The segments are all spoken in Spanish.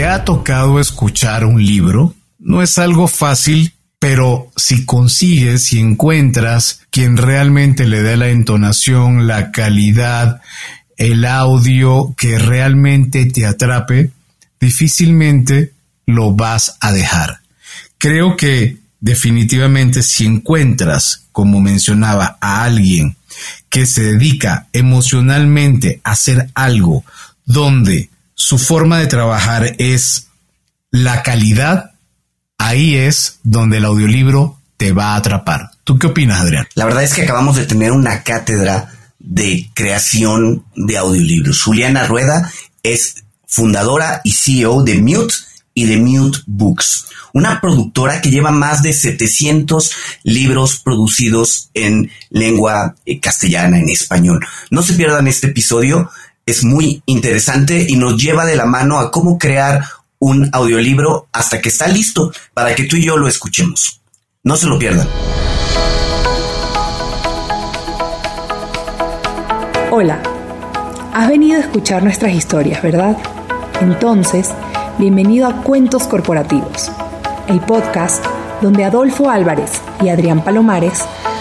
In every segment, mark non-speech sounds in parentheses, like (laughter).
¿Te ha tocado escuchar un libro? No es algo fácil, pero si consigues y encuentras quien realmente le dé la entonación, la calidad, el audio que realmente te atrape, difícilmente lo vas a dejar. Creo que definitivamente si encuentras, como mencionaba, a alguien que se dedica emocionalmente a hacer algo donde su forma de trabajar es la calidad, ahí es donde el audiolibro te va a atrapar. ¿Tú qué opinas, Adrián? La verdad es que acabamos de tener una cátedra de creación de audiolibros. Juliana Rueda es fundadora y CEO de Mute y de Mute Books, una productora que lleva más de 700 libros producidos en lengua eh, castellana, en español. No se pierdan este episodio, es muy interesante y nos lleva de la mano a cómo crear un audiolibro hasta que está listo para que tú y yo lo escuchemos. No se lo pierdan. Hola, has venido a escuchar nuestras historias, ¿verdad? Entonces, bienvenido a Cuentos Corporativos, el podcast donde Adolfo Álvarez y Adrián Palomares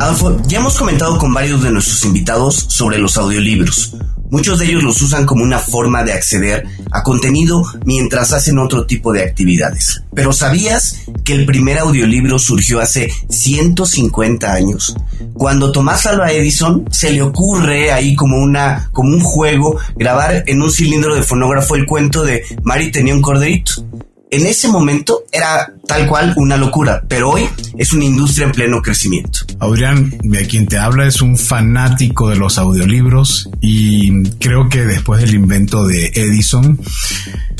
Adolfo, ya hemos comentado con varios de nuestros invitados sobre los audiolibros. Muchos de ellos los usan como una forma de acceder a contenido mientras hacen otro tipo de actividades. Pero ¿sabías que el primer audiolibro surgió hace 150 años? Cuando Tomás Alva Edison se le ocurre ahí como una como un juego grabar en un cilindro de fonógrafo el cuento de Mari tenía un corderito en ese momento era tal cual una locura, pero hoy es una industria en pleno crecimiento. Adrián, de quien te habla, es un fanático de los audiolibros y creo que después del invento de Edison,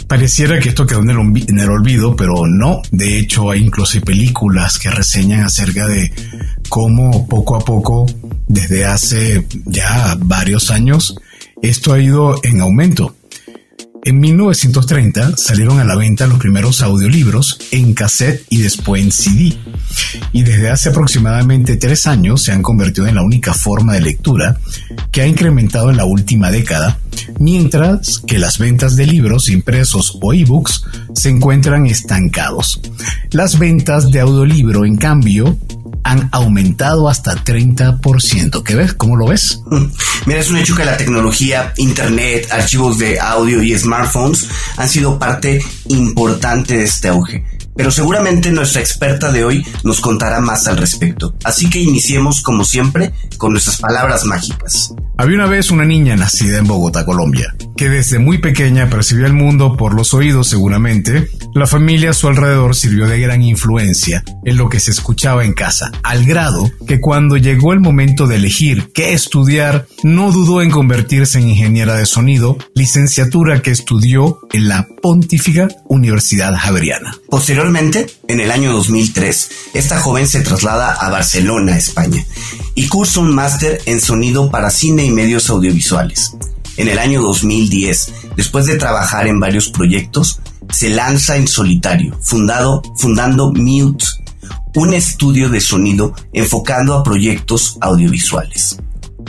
pareciera que esto quedó en el, olvido, pero no. De hecho, hay incluso películas que reseñan acerca de cómo poco a poco, desde hace ya varios años, esto ha ido en aumento. En 1930 salieron a la venta los primeros audiolibros en cassette y después en CD. Y desde hace aproximadamente tres años se han convertido en la única forma de lectura que ha incrementado en la última década, mientras que las ventas de libros impresos o ebooks se encuentran estancados. Las ventas de audiolibro, en cambio, han aumentado hasta 30%. ¿Qué ves? ¿Cómo lo ves? Mira, es un hecho que la tecnología, internet, archivos de audio y smartphones han sido parte importante de este auge pero seguramente nuestra experta de hoy nos contará más al respecto. Así que iniciemos, como siempre, con nuestras palabras mágicas. Había una vez una niña nacida en Bogotá, Colombia, que desde muy pequeña percibió el mundo por los oídos seguramente. La familia a su alrededor sirvió de gran influencia en lo que se escuchaba en casa, al grado que cuando llegó el momento de elegir qué estudiar, no dudó en convertirse en ingeniera de sonido, licenciatura que estudió en la Pontífica Universidad Javeriana. Posteriormente, en el año 2003, esta joven se traslada a Barcelona, España, y cursa un máster en sonido para cine y medios audiovisuales. En el año 2010, después de trabajar en varios proyectos, se lanza en solitario, fundado, fundando Mute, un estudio de sonido enfocando a proyectos audiovisuales.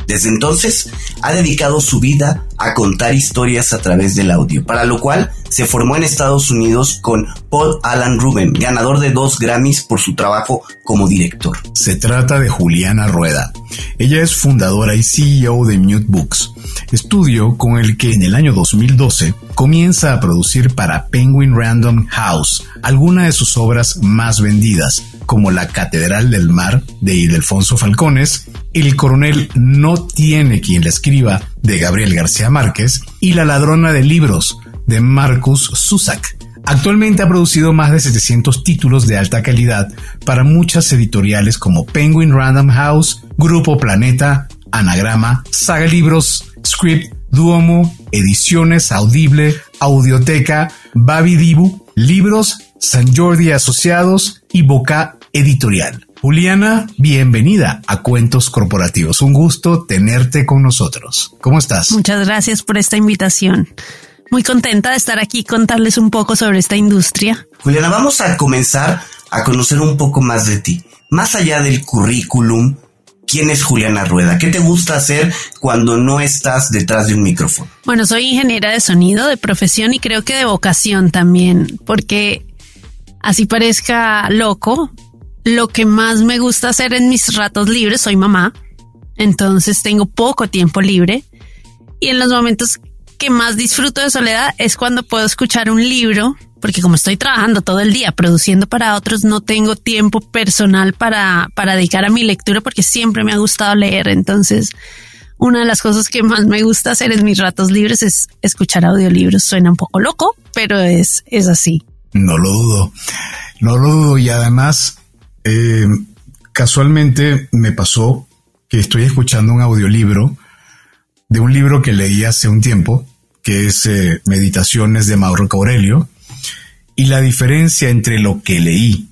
Desde entonces ha dedicado su vida a contar historias a través del audio, para lo cual se formó en Estados Unidos con Paul Alan Ruben, ganador de dos Grammys por su trabajo como director. Se trata de Juliana Rueda. Ella es fundadora y CEO de Mute Books, estudio con el que en el año 2012 comienza a producir para Penguin Random House algunas de sus obras más vendidas, como La Catedral del Mar de Ildefonso Falcones, El Coronel no tiene quien la escriba de Gabriel García Márquez y La Ladrona de Libros de Marcus Zusak. Actualmente ha producido más de 700 títulos de alta calidad para muchas editoriales como Penguin Random House, Grupo Planeta, Anagrama, Saga Libros, Script, Duomo, Ediciones Audible, Audioteca, Baby Dibu Libros San Jordi Asociados y Boca Editorial. Juliana, bienvenida a Cuentos Corporativos. Un gusto tenerte con nosotros. ¿Cómo estás? Muchas gracias por esta invitación. Muy contenta de estar aquí y contarles un poco sobre esta industria. Juliana, vamos a comenzar a conocer un poco más de ti. Más allá del currículum, ¿quién es Juliana Rueda? ¿Qué te gusta hacer cuando no estás detrás de un micrófono? Bueno, soy ingeniera de sonido de profesión y creo que de vocación también, porque así parezca loco, lo que más me gusta hacer en mis ratos libres, soy mamá, entonces tengo poco tiempo libre y en los momentos que más disfruto de soledad es cuando puedo escuchar un libro, porque como estoy trabajando todo el día produciendo para otros, no tengo tiempo personal para, para dedicar a mi lectura porque siempre me ha gustado leer. Entonces, una de las cosas que más me gusta hacer en mis ratos libres es escuchar audiolibros. Suena un poco loco, pero es, es así. No lo dudo, no lo dudo. Y además, eh, casualmente me pasó que estoy escuchando un audiolibro de un libro que leí hace un tiempo, que es eh, Meditaciones de Mauro Aurelio, y la diferencia entre lo que leí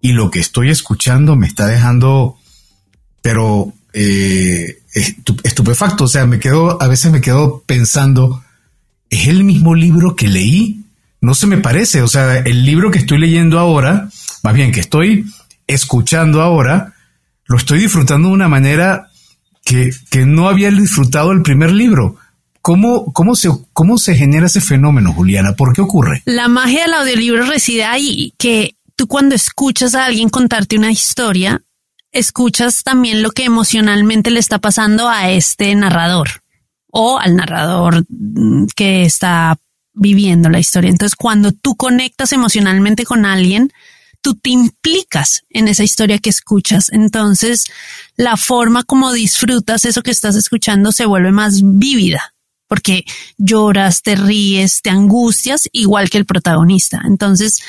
y lo que estoy escuchando me está dejando, pero eh, estupefacto. O sea, me quedo, a veces me quedo pensando, ¿es el mismo libro que leí? No se me parece. O sea, el libro que estoy leyendo ahora, más bien que estoy escuchando ahora, lo estoy disfrutando de una manera que, no había disfrutado el primer libro. ¿Cómo, cómo, se, ¿Cómo se genera ese fenómeno, Juliana? ¿Por qué ocurre? La magia del audiolibro reside ahí, que tú cuando escuchas a alguien contarte una historia, escuchas también lo que emocionalmente le está pasando a este narrador o al narrador mm, que está viviendo la historia. Entonces, cuando tú conectas emocionalmente con alguien, tú te implicas en esa historia que escuchas. Entonces, la forma como disfrutas eso que estás escuchando se vuelve más vívida, porque lloras, te ríes, te angustias, igual que el protagonista. Entonces,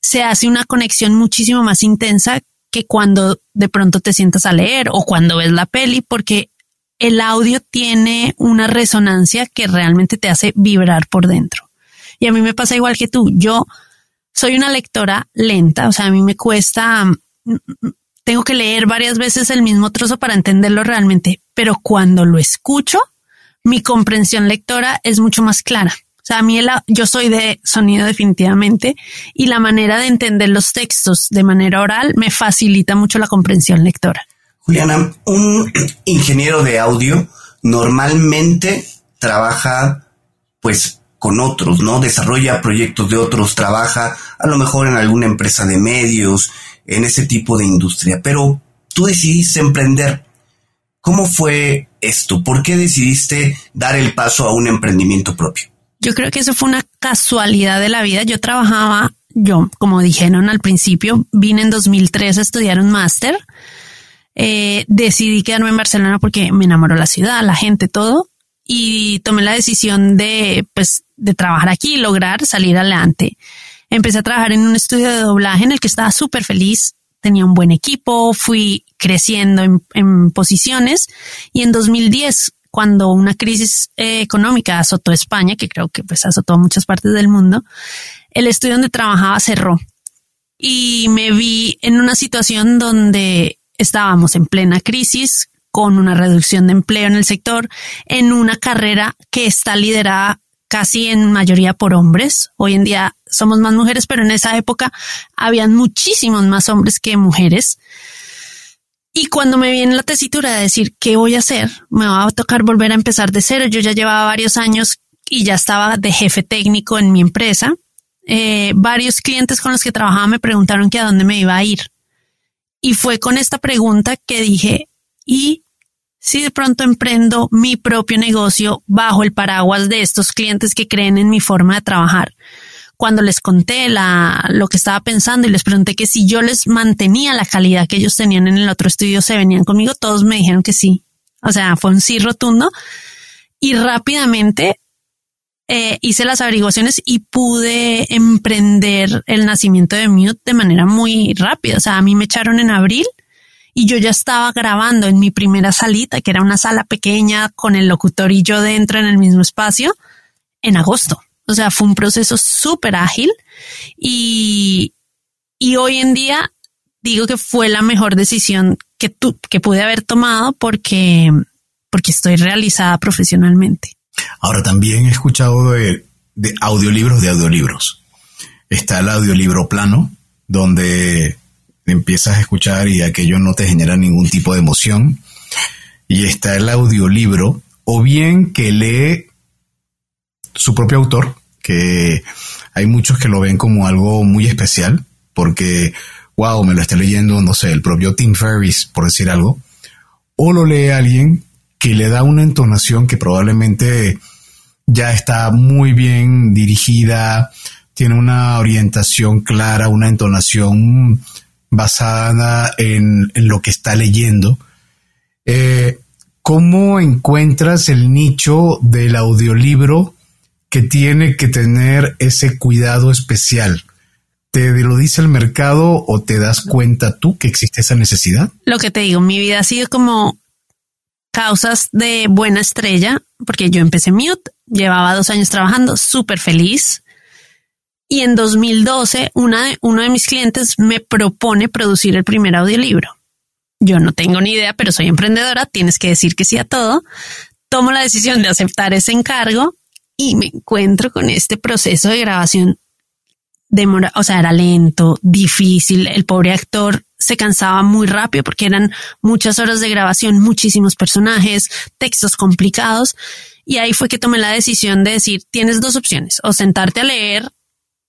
se hace una conexión muchísimo más intensa que cuando de pronto te sientas a leer o cuando ves la peli, porque el audio tiene una resonancia que realmente te hace vibrar por dentro. Y a mí me pasa igual que tú. Yo soy una lectora lenta, o sea, a mí me cuesta, mm, mm, tengo que leer varias veces el mismo trozo para entenderlo realmente, pero cuando lo escucho, mi comprensión lectora es mucho más clara. O sea, a mí yo soy de sonido definitivamente y la manera de entender los textos de manera oral me facilita mucho la comprensión lectora. Juliana, un (clears throat) ingeniero de audio normalmente trabaja pues con otros, ¿no? Desarrolla proyectos de otros, trabaja a lo mejor en alguna empresa de medios, en ese tipo de industria, pero tú decidiste emprender. ¿Cómo fue esto? ¿Por qué decidiste dar el paso a un emprendimiento propio? Yo creo que eso fue una casualidad de la vida. Yo trabajaba, yo, como dijeron al principio, vine en 2003 a estudiar un máster. Eh, decidí quedarme en Barcelona porque me enamoró la ciudad, la gente, todo y tomé la decisión de, pues, de trabajar aquí y lograr salir adelante. Empecé a trabajar en un estudio de doblaje en el que estaba súper feliz, tenía un buen equipo, fui creciendo en, posiciones y en 2010, cuando una crisis eh, económica azotó España, que creo que pues azotó a muchas partes del mundo, el estudio donde trabajaba cerró y me vi en una situación donde estábamos en plena crisis, con una reducción de empleo en el sector, en una carrera que está liderada casi en mayoría por hombres. Hoy en día somos más mujeres, pero en esa época habían muchísimos más hombres que mujeres. Y cuando me viene la tesitura de decir qué voy a hacer, me va a tocar volver a empezar de cero. Yo ya llevaba varios años y ya estaba de jefe técnico en mi empresa. Eh, varios clientes con los que trabajaba me preguntaron que a dónde me iba a ir. Y fue con esta pregunta que dije, ¿y si de pronto emprendo mi propio negocio bajo el paraguas de estos clientes que creen en mi forma de trabajar. Cuando les conté la, lo que estaba pensando y les pregunté que si yo les mantenía la calidad que ellos tenían en el otro estudio, se venían conmigo, todos me dijeron que sí. O sea, fue un sí rotundo. Y rápidamente eh, hice las averiguaciones y pude emprender el nacimiento de Mute de manera muy rápida. O sea, a mí me echaron en abril y yo ya estaba grabando en mi primera salita, que era una sala pequeña con el locutor y yo dentro en el mismo espacio, en agosto. O sea, fue un proceso súper ágil y, y hoy en día digo que fue la mejor decisión que, tu, que pude haber tomado porque, porque estoy realizada profesionalmente. Ahora también he escuchado de, de audiolibros de audiolibros. Está el audiolibro plano, donde empiezas a escuchar y aquello no te genera ningún tipo de emoción. Y está el audiolibro, o bien que lee su propio autor, que hay muchos que lo ven como algo muy especial, porque, wow, me lo está leyendo, no sé, el propio Tim Ferriss, por decir algo, o lo lee alguien que le da una entonación que probablemente ya está muy bien dirigida, tiene una orientación clara, una entonación basada en, lo que está leyendo. Eh, ¿Cómo encuentras el nicho del audiolibro que tiene que tener ese cuidado especial? ¿Te lo dice el mercado o te das cuenta tú que existe esa necesidad? Lo que te digo, mi vida ha sido como causas de buena estrella, porque yo empecé Mute, llevaba dos años trabajando, súper feliz. Y en 2012, una de, uno de mis clientes me propone producir el primer audiolibro. Yo no tengo ni idea, pero soy emprendedora, tienes que decir que sí a todo. Tomo la decisión de aceptar ese encargo y me encuentro con este proceso de grabación demora, o sea, era lento, difícil. El pobre actor se cansaba muy rápido porque eran muchas horas de grabación, muchísimos personajes, textos complicados. Y ahí fue que tomé la decisión de decir, tienes dos opciones, o sentarte a leer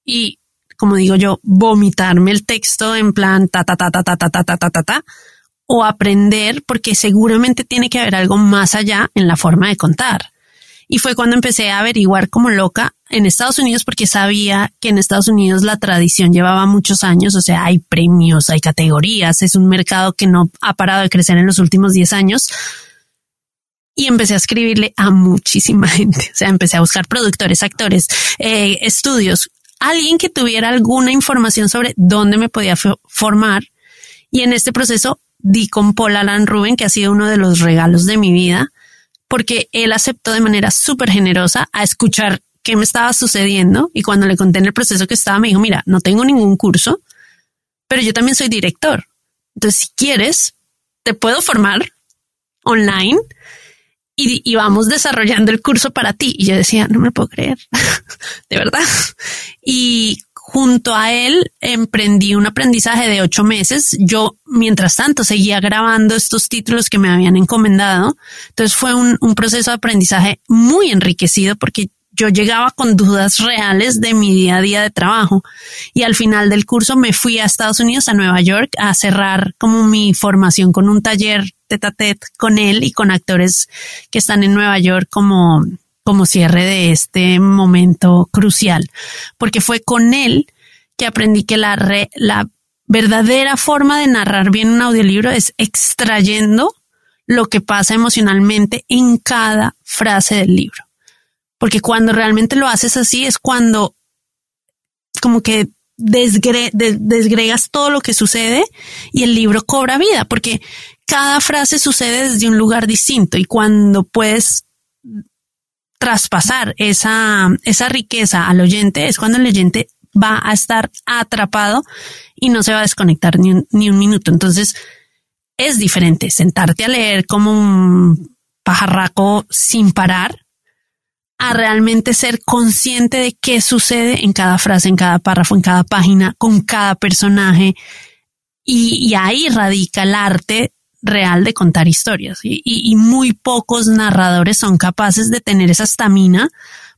y, como digo yo, vomitarme el texto en plan ta, ta, ta, ta, ta, ta, ta, ta, ta, ta, ta, o aprender porque seguramente tiene que haber algo más allá en la forma de contar. Y fue cuando empecé a averiguar como loca en Estados Unidos porque sabía que en Estados Unidos la tradición llevaba muchos años, o sea, hay premios, hay categorías, es un mercado que no ha parado de crecer en los últimos 10 años. Y empecé a escribirle a muchísima gente, o sea, empecé a buscar productores, actores, eh, estudios, alguien que tuviera alguna información sobre dónde me podía formar. Y en este proceso di con Paul Alan Rubin, que ha sido uno de los regalos de mi vida, porque él aceptó de manera súper generosa a escuchar qué me estaba sucediendo y cuando le conté en el proceso que estaba me dijo, mira, no tengo ningún curso, pero yo también soy director. Entonces, si quieres, te puedo formar online y, vamos desarrollando el curso para ti. Y yo decía, no me puedo creer, (laughs) de verdad. Y junto a él emprendí un aprendizaje de ocho meses. Yo, mientras tanto, seguía grabando estos títulos que me habían encomendado. Entonces fue un, un proceso de aprendizaje muy enriquecido porque yo llegaba con dudas reales de mi día a día de trabajo y al final del curso me fui a Estados Unidos, a Nueva York, a cerrar como mi formación con un taller tete a tete con él y con actores que están en Nueva York como, como cierre de este momento crucial, porque fue con él que aprendí que la, la verdadera forma de narrar bien un audiolibro es extrayendo lo que pasa emocionalmente en cada frase del libro. Porque cuando realmente lo haces así es cuando como que desgregas todo lo que sucede y el libro cobra vida, porque cada frase sucede desde un lugar distinto y cuando puedes traspasar esa, esa riqueza al oyente es cuando el oyente va a estar atrapado y no se va a desconectar ni un, ni un minuto. Entonces es diferente sentarte a leer como un pajarraco sin parar a realmente ser consciente de qué sucede en cada frase, en cada párrafo, en cada página, con cada personaje. Y, ahí radica el arte real de contar historias. Y, muy pocos narradores son capaces de tener esa estamina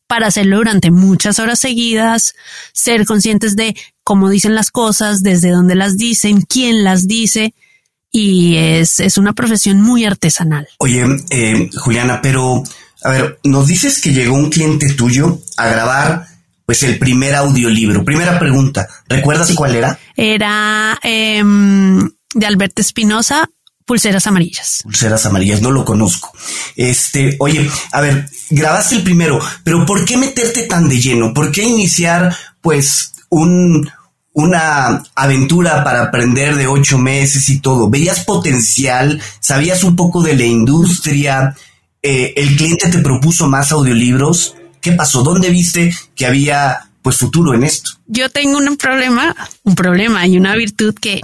para hacerlo durante muchas horas seguidas, ser conscientes de cómo dicen las cosas, desde dónde las dicen, quién las dice. Y es, es una profesión muy artesanal. Oye, eh, Juliana, pero a ver, nos dices que llegó un cliente tuyo a grabar pues el primer audiolibro. Primera pregunta, ¿recuerdas cuál era? Era em, de Alberto Espinosa, Pulseras Amarillas. Pulseras Amarillas, no lo conozco. Este, oye, a ver, grabaste el primero, pero ¿por qué meterte tan de lleno? ¿Por qué iniciar pues un, una aventura para aprender de ocho meses y todo? ¿Veías potencial? ¿Sabías un poco de la industria? Eh, el cliente te propuso más audiolibros. ¿Qué pasó? ¿Dónde viste que había pues futuro en esto? Yo tengo un problema, un problema y una virtud que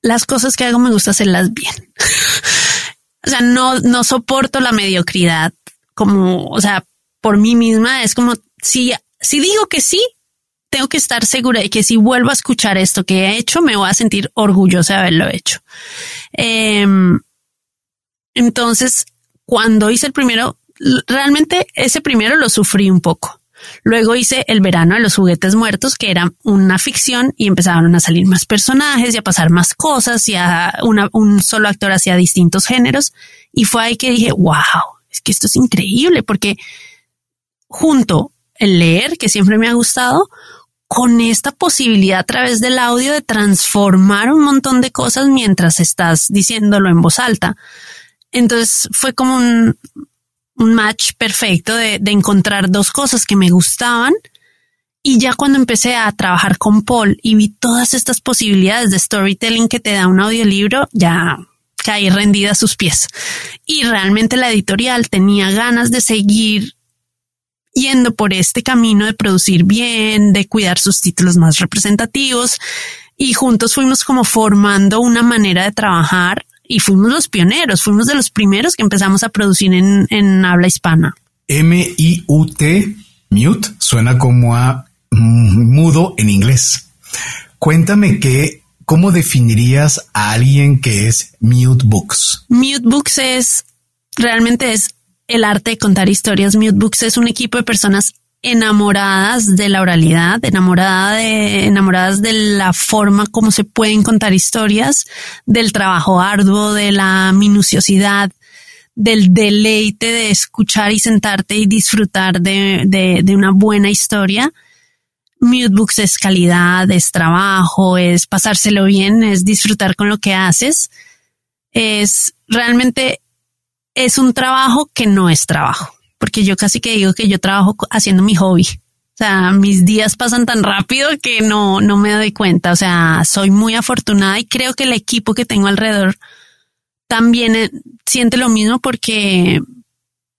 las cosas que hago me gusta hacerlas bien. (laughs) o sea, no, no soporto la mediocridad como, o sea, por mí misma es como si, si digo que sí, tengo que estar segura de que si vuelvo a escuchar esto que he hecho, me voy a sentir orgullosa de haberlo hecho. Em, entonces, cuando hice el primero, realmente ese primero lo sufrí un poco. Luego hice El verano de los juguetes muertos, que era una ficción y empezaron a salir más personajes y a pasar más cosas y a un solo actor hacía distintos géneros. Y fue ahí que dije, wow, es que esto es increíble porque junto el leer, que siempre me ha gustado, con esta posibilidad a través del audio de transformar un montón de cosas mientras estás diciéndolo en voz alta. Entonces fue como un, match perfecto de, de, encontrar dos cosas que me gustaban. Y ya cuando empecé a trabajar con Paul y vi todas estas posibilidades de storytelling que te da un audiolibro, ya caí rendida a sus pies. Y realmente la editorial tenía ganas de seguir yendo por este camino de producir bien, de cuidar sus títulos más representativos y juntos fuimos como formando una manera de trabajar y fuimos los pioneros, fuimos de los primeros que empezamos a producir en, habla hispana. M-I-U-T, mute, suena como a mudo en inglés. Cuéntame que, ¿cómo definirías a alguien que es Mute Books? Mute Books es, realmente es el arte de contar historias. Mute Books es un equipo de personas enamoradas de la oralidad, enamorada de, enamoradas de la forma como se pueden contar historias, del trabajo arduo, de la minuciosidad, del deleite de escuchar y sentarte y disfrutar de, de, de una buena historia. Mute Books es calidad, es trabajo, es pasárselo bien, es disfrutar con lo que haces. Es realmente es un trabajo que no es trabajo, porque yo casi que digo que yo trabajo haciendo mi hobby. O sea, mis días pasan tan rápido que no, no me doy cuenta. O sea, soy muy afortunada y creo que el equipo que tengo alrededor también eh, siente lo mismo porque,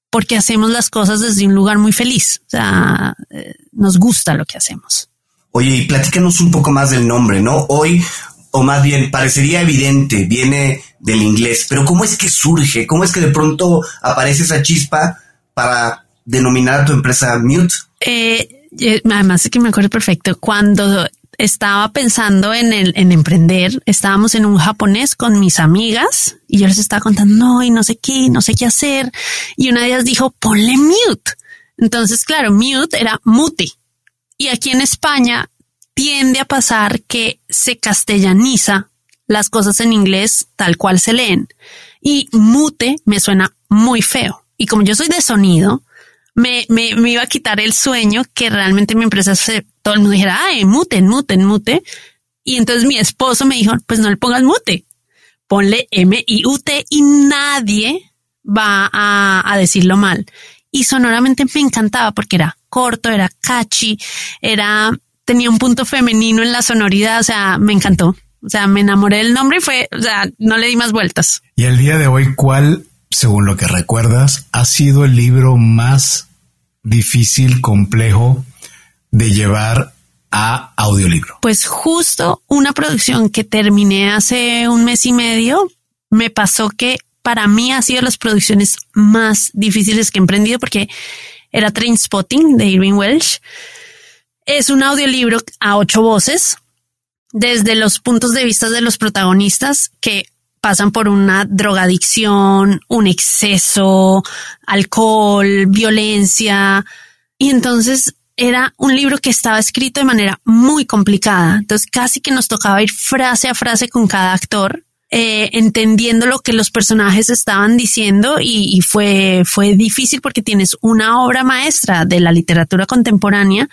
porque hacemos las cosas desde un lugar muy feliz. O sea, eh, nos gusta lo que hacemos. Oye, y platícanos un poco más del nombre, ¿no? Hoy o más bien parecería evidente, viene del inglés, pero ¿cómo es que surge? ¿Cómo es que de pronto aparece esa chispa para denominar a tu empresa Mute? Eh, además es que me acuerdo perfecto, cuando estaba pensando en, el, en emprender, estábamos en un japonés con mis amigas y yo les estaba contando, no, y no sé qué, no sé qué hacer. Y una de ellas dijo, ponle mute. Entonces, claro, mute era mute. Y aquí en España tiende a pasar que se castellaniza las cosas en inglés tal cual se leen. Y mute me suena muy feo. Y como yo soy de sonido, me, me, iba a quitar el sueño que realmente mi empresa se, todo el mundo dijera, ay, mute, mute, mute. Y entonces mi esposo me dijo, pues no le pongas mute, ponle M-I-U-T y nadie va a, a decirlo mal. Y sonoramente me encantaba porque era corto, era catchy, era tenía un punto femenino en la sonoridad, o sea, me encantó. O sea, me enamoré del nombre y fue, o sea, no le di más vueltas. Y el día de hoy, ¿cuál, según lo que recuerdas, ha sido el libro más difícil, complejo de llevar a audiolibro? Pues justo una producción que terminé hace un mes y medio, me pasó que para mí ha sido las producciones más difíciles que he emprendido porque era Train Spotting de Irving Welsh es un audiolibro a ocho voces desde los puntos de vista de los protagonistas que pasan por una drogadicción, un exceso, alcohol, violencia. Y entonces era un libro que estaba escrito de manera muy complicada. Entonces casi que nos tocaba ir frase a frase con cada actor, eh, entendiendo lo que los personajes estaban diciendo y, y, fue, fue difícil porque tienes una obra maestra de la literatura contemporánea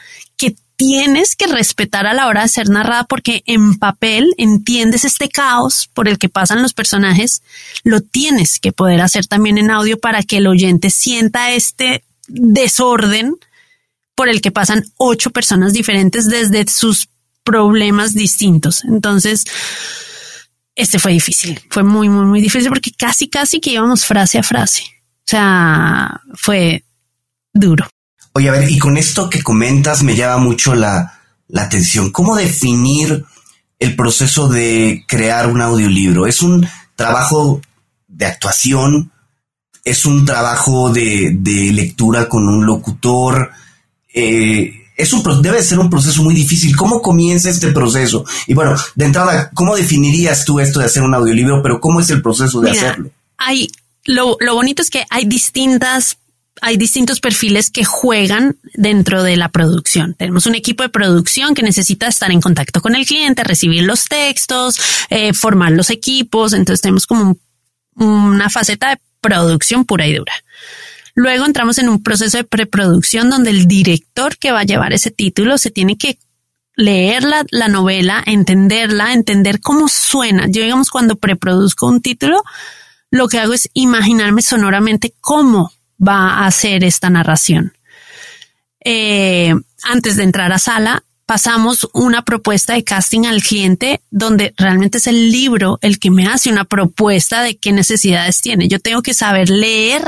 tienes que respetar a la hora de ser narrada porque en papel entiendes este caos por el que pasan los personajes, lo tienes que poder hacer también en audio para que el oyente sienta este desorden por el que pasan ocho personas diferentes desde sus problemas distintos. Entonces, este fue difícil, fue muy, muy, muy difícil porque casi, casi que íbamos frase a frase. O sea, fue duro. Oye, a ver, y con esto que comentas me llama mucho la, la atención. ¿Cómo definir el proceso de crear un audiolibro? ¿Es un trabajo de actuación? ¿Es un trabajo de, de lectura con un locutor? Eh, es un, debe ser un proceso muy difícil. ¿Cómo comienza este proceso? Y bueno, de entrada, ¿cómo definirías tú esto de hacer un audiolibro? Pero ¿cómo es el proceso de hacerlo? Hay, lo, lo bonito es que hay distintas hay distintos perfiles que juegan dentro de la producción. Tenemos un equipo de producción que necesita estar en contacto con el cliente, recibir los textos, eh, formar los equipos. Entonces tenemos como una faceta de producción pura y dura. Luego entramos en un proceso de preproducción donde el director que va a llevar ese título se tiene que leer la, la novela, entenderla, entender cómo suena. Yo digamos cuando preproduzco un título, lo que hago es imaginarme sonoramente cómo va a hacer esta narración. Eh, antes de entrar a sala, pasamos una propuesta de casting al cliente donde realmente es el libro el que me hace una propuesta de qué necesidades tiene. Yo tengo que saber leer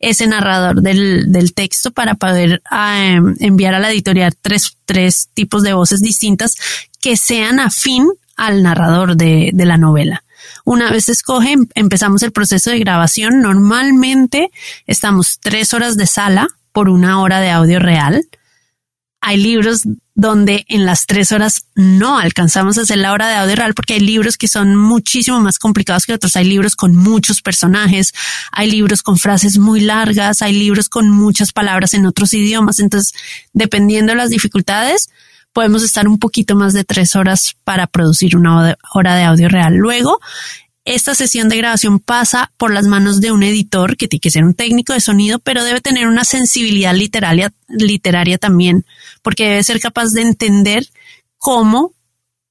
ese narrador del, texto para poder eh, enviar a la editorial tres, tres tipos de voces distintas que sean afín al narrador de, de la novela. Una vez escoge, empezamos el proceso de grabación. Normalmente estamos tres horas de sala por una hora de audio real. Hay libros donde en las tres horas no alcanzamos a hacer la hora de audio real porque hay libros que son muchísimo más complicados que otros. Hay libros con muchos personajes, hay libros con frases muy largas, hay libros con muchas palabras en otros idiomas. Entonces, dependiendo de las dificultades, podemos estar un poquito más de tres horas para producir una hora de audio real. Luego, esta sesión de grabación pasa por las manos de un editor que tiene que ser un técnico de sonido, pero debe tener una sensibilidad literaria, literaria también, porque debe ser capaz de entender cómo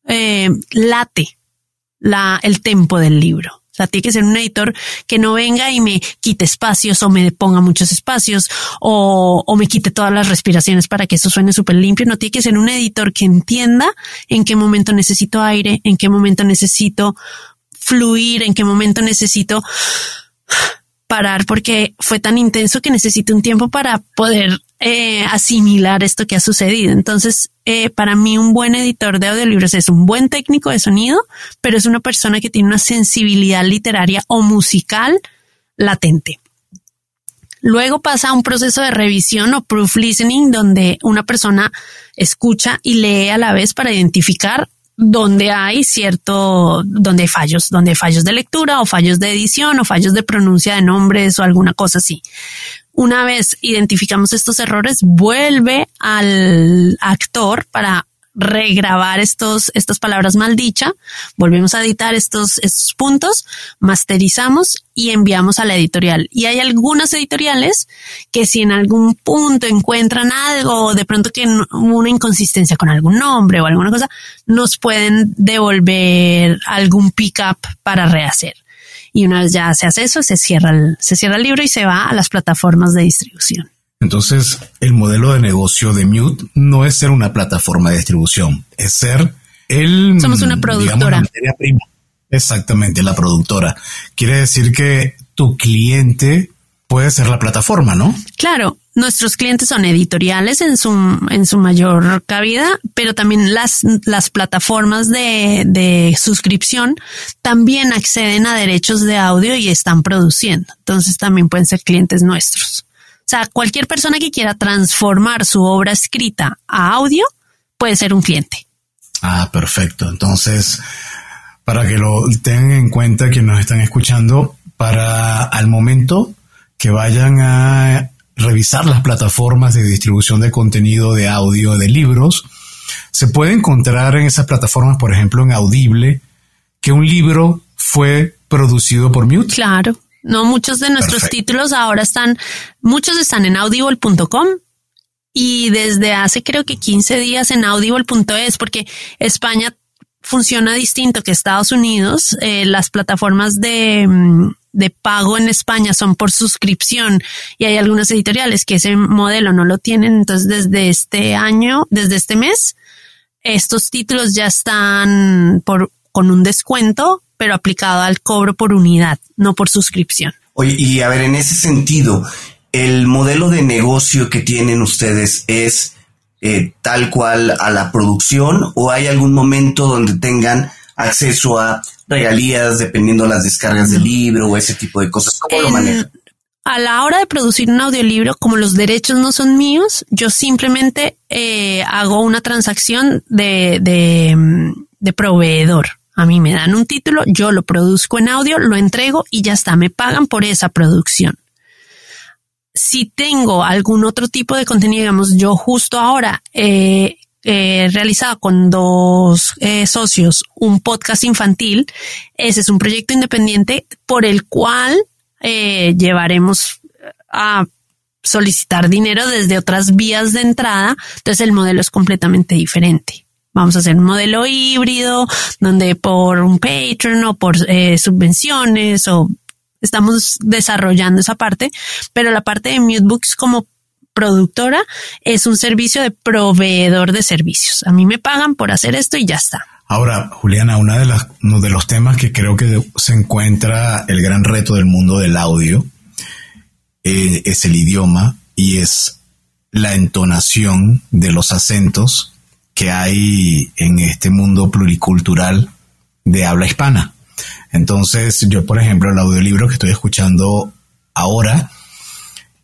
eh, late la, el tempo del libro sea, tiene que ser un editor que no venga y me quite espacios o me ponga muchos espacios o, o me quite todas las respiraciones para que eso suene súper limpio. No tiene que ser un editor que entienda en qué momento necesito aire, en qué momento necesito fluir, en qué momento necesito parar porque fue tan intenso que necesito un tiempo para poder eh, asimilar esto que ha sucedido. Entonces, eh, para mí un buen editor de audiolibros es un buen técnico de sonido, pero es una persona que tiene una sensibilidad literaria o musical latente. Luego pasa a un proceso de revisión o proof listening donde una persona escucha y lee a la vez para identificar donde hay cierto, donde hay fallos, donde hay fallos de lectura o fallos de edición o fallos de pronuncia de nombres o alguna cosa así. Una vez identificamos estos errores, vuelve al actor para regrabar estos, estas palabras mal dichas, volvemos a editar estos, estos puntos, masterizamos y enviamos a la editorial. Y hay algunas editoriales que si en algún punto encuentran algo, de pronto que una inconsistencia con algún nombre o alguna cosa, nos pueden devolver algún pickup para rehacer. Y una vez ya se hace eso, se cierra el, se cierra el libro y se va a las plataformas de distribución. Entonces, el modelo de negocio de Mute no es ser una plataforma de distribución, es ser el... Somos una productora. prima. Exactamente, la productora. Quiere decir que tu cliente puede ser la plataforma, ¿no? Claro, nuestros clientes son editoriales en su, en su mayor cabida, pero también las, las plataformas de, de suscripción también acceden a derechos de audio y están produciendo. Entonces también pueden ser clientes nuestros. O sea, cualquier persona que quiera transformar su obra escrita a audio puede ser un cliente. Ah, perfecto. Entonces, para que lo tengan en cuenta que nos están escuchando, para al momento que vayan a revisar las plataformas de distribución de contenido de audio de libros, se puede encontrar en esas plataformas, por ejemplo, en Audible, que un libro fue producido por Mute. Claro. No, muchos de nuestros títulos ahora están, muchos están en audible.com y desde hace creo que 15 días en audible.es porque España funciona distinto que Estados Unidos. Eh, las plataformas de, mm, de pago en España son por suscripción y hay algunas editoriales que ese modelo no lo tienen. Entonces, desde este año, desde este mes, estos títulos ya están por, con un descuento pero aplicado al cobro por unidad, no por suscripción. Oye, y a ver, en ese sentido, ¿el modelo de negocio que tienen ustedes es eh, tal cual a la producción o hay algún momento donde tengan acceso a regalías dependiendo las descargas del libro o ese tipo de cosas? ¿Cómo lo manejan? A la hora de producir un audiolibro, como los derechos no son míos, yo simplemente eh, hago una transacción de, de, de proveedor. A mí me dan un título, yo lo produzco en audio, lo entrego y ya está, me pagan por esa producción. Si tengo algún otro tipo de contenido, digamos, yo justo ahora eh, realizado con dos eh, socios un podcast infantil, ese es un proyecto independiente por el cual eh, llevaremos a solicitar dinero desde otras vías de entrada, entonces el modelo es completamente diferente. Vamos a hacer un modelo híbrido donde por un Patreon o por eh, subvenciones o estamos desarrollando esa parte, pero la parte de Mutebooks como productora es un servicio de proveedor de servicios. A mí me pagan por hacer esto y ya está. Ahora, Juliana, una de uno de los temas que creo que se encuentra el gran reto del mundo del audio eh, es el idioma y es la entonación de los acentos que hay en este mundo pluricultural de habla hispana. Entonces, yo, por ejemplo, el audiolibro que estoy escuchando ahora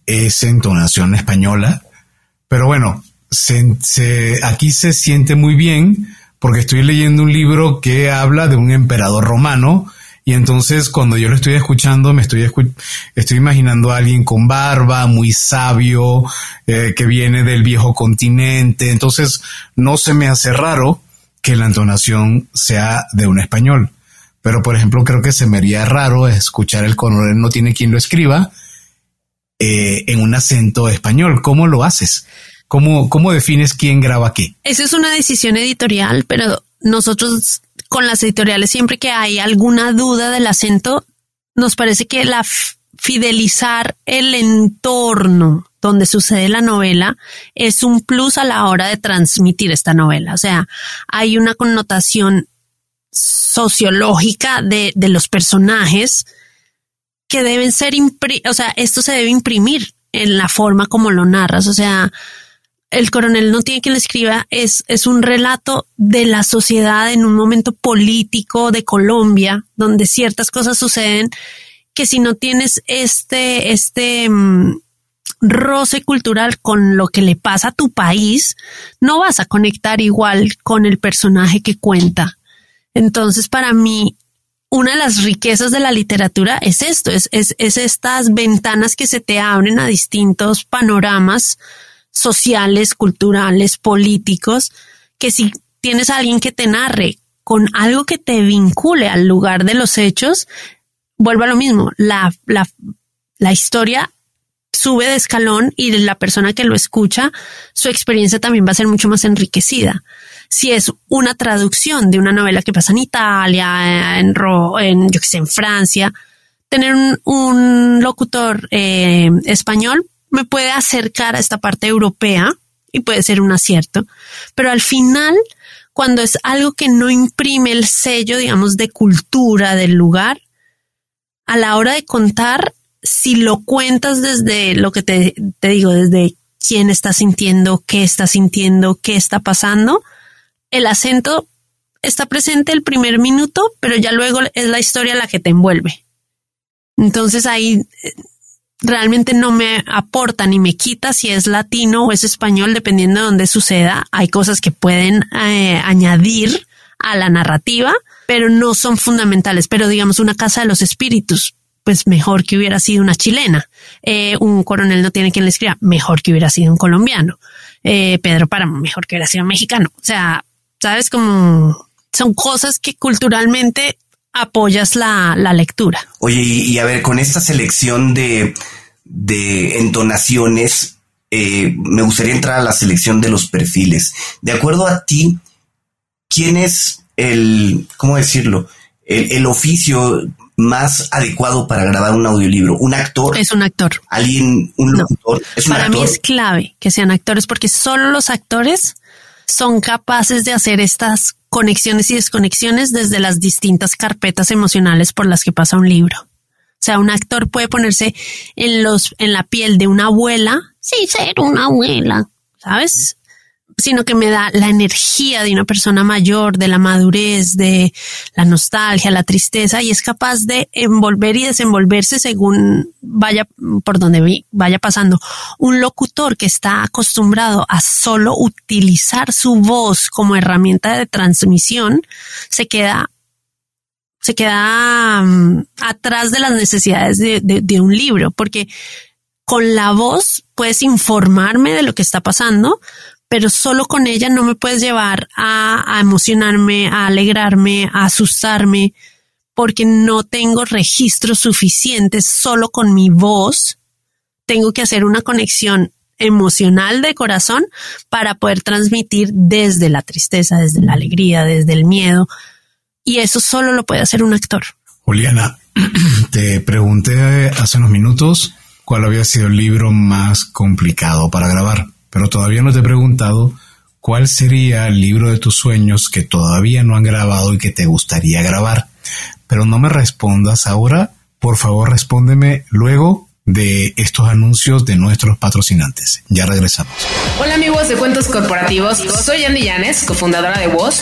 es entonación española, pero bueno, aquí se siente muy bien porque estoy leyendo un libro que habla de un emperador romano y entonces cuando yo lo estoy escuchando me estoy, estoy imaginando a alguien con barba, muy sabio, eh, que viene del viejo continente, entonces no se me hace raro que la entonación sea de un español. Pero por ejemplo creo que se me haría raro escuchar el coronel no tiene quien lo escriba eh, en un acento español. ¿Cómo lo haces? ¿Cómo, ¿Cómo defines quién graba qué? Esa es una decisión editorial, pero nosotros con las editoriales, siempre que hay alguna duda del acento, nos parece que la fidelizar el entorno donde sucede la novela es un plus a la hora de transmitir esta novela. O sea, hay una connotación sociológica de, de los personajes que deben ser, o sea, esto se debe imprimir en la forma como lo narras. O sea, el coronel no tiene quien le escriba, es, es un relato de la sociedad en un momento político de Colombia, donde ciertas cosas suceden que si no tienes este, este mm, roce cultural con lo que le pasa a tu país, no vas a conectar igual con el personaje que cuenta. Entonces, para mí, una de las riquezas de la literatura es esto, es, es, es estas ventanas que se te abren a distintos panoramas sociales, culturales, políticos, que si tienes a alguien que te narre con algo que te vincule al lugar de los hechos, vuelve a lo mismo. La, la, la historia sube de escalón y la persona que lo escucha, su experiencia también va a ser mucho más enriquecida. Si es una traducción de una novela que pasa en Italia, en, en yo que sé, en Francia, tener un, un locutor eh, español me puede acercar a esta parte europea y puede ser un acierto, pero al final, cuando es algo que no imprime el sello, digamos, de cultura del lugar, a la hora de contar, si lo cuentas desde lo que te, te digo, desde quién está sintiendo, qué está sintiendo, qué está pasando, el acento está presente el primer minuto, pero ya luego es la historia la que te envuelve. Entonces ahí realmente no me aporta ni me quita si es latino o es español, dependiendo de dónde suceda. Hay cosas que pueden eh, añadir a la narrativa, pero no son fundamentales. Pero digamos, una casa de los espíritus, pues mejor que hubiera sido una chilena. Eh, un coronel no tiene quien le escriba, mejor que hubiera sido un colombiano. Eh, Pedro Páramo, mejor que hubiera sido mexicano. O sea, sabes como son cosas que culturalmente apoyas la, lectura. Oye, y, a ver, con esta selección de, de entonaciones, eh, me gustaría entrar a la selección de los perfiles. De acuerdo a ti, ¿quién es el, cómo decirlo, el, oficio más adecuado para grabar un audiolibro? ¿Un actor? Es un actor. ¿Alguien, un locutor? ¿Es para mí es clave que sean actores porque solo los actores son capaces de hacer estas conexiones y desconexiones desde las distintas carpetas emocionales por las que pasa un libro. O sea, un actor puede ponerse en los, en la piel de una abuela, sí, ser una abuela, ¿sabes? Sino que me da la energía de una persona mayor, de la madurez, de la nostalgia, la tristeza y es capaz de envolver y desenvolverse según vaya por donde vaya pasando. Un locutor que está acostumbrado a solo utilizar su voz como herramienta de transmisión se queda se queda mm, atrás de las necesidades de, de un libro, porque con la voz puedes informarme de lo que está pasando, pero solo con ella no me puedes llevar a, emocionarme, a alegrarme, a asustarme, porque no tengo registros suficientes solo con mi voz. Tengo que hacer una conexión emocional de corazón para poder transmitir desde la tristeza, desde la alegría, desde el miedo. Y eso solo lo puede hacer un actor. Juliana, (clears throat) te pregunté hace unos minutos cuál había sido el libro más complicado para grabar pero todavía no te he preguntado cuál sería el libro de tus sueños que todavía no han grabado y que te gustaría grabar. Pero no me respondas ahora, por favor respóndeme luego de estos anuncios de nuestros patrocinantes. Ya regresamos. Hola amigos de Cuentos Corporativos, soy Andy Llanes, cofundadora de Voz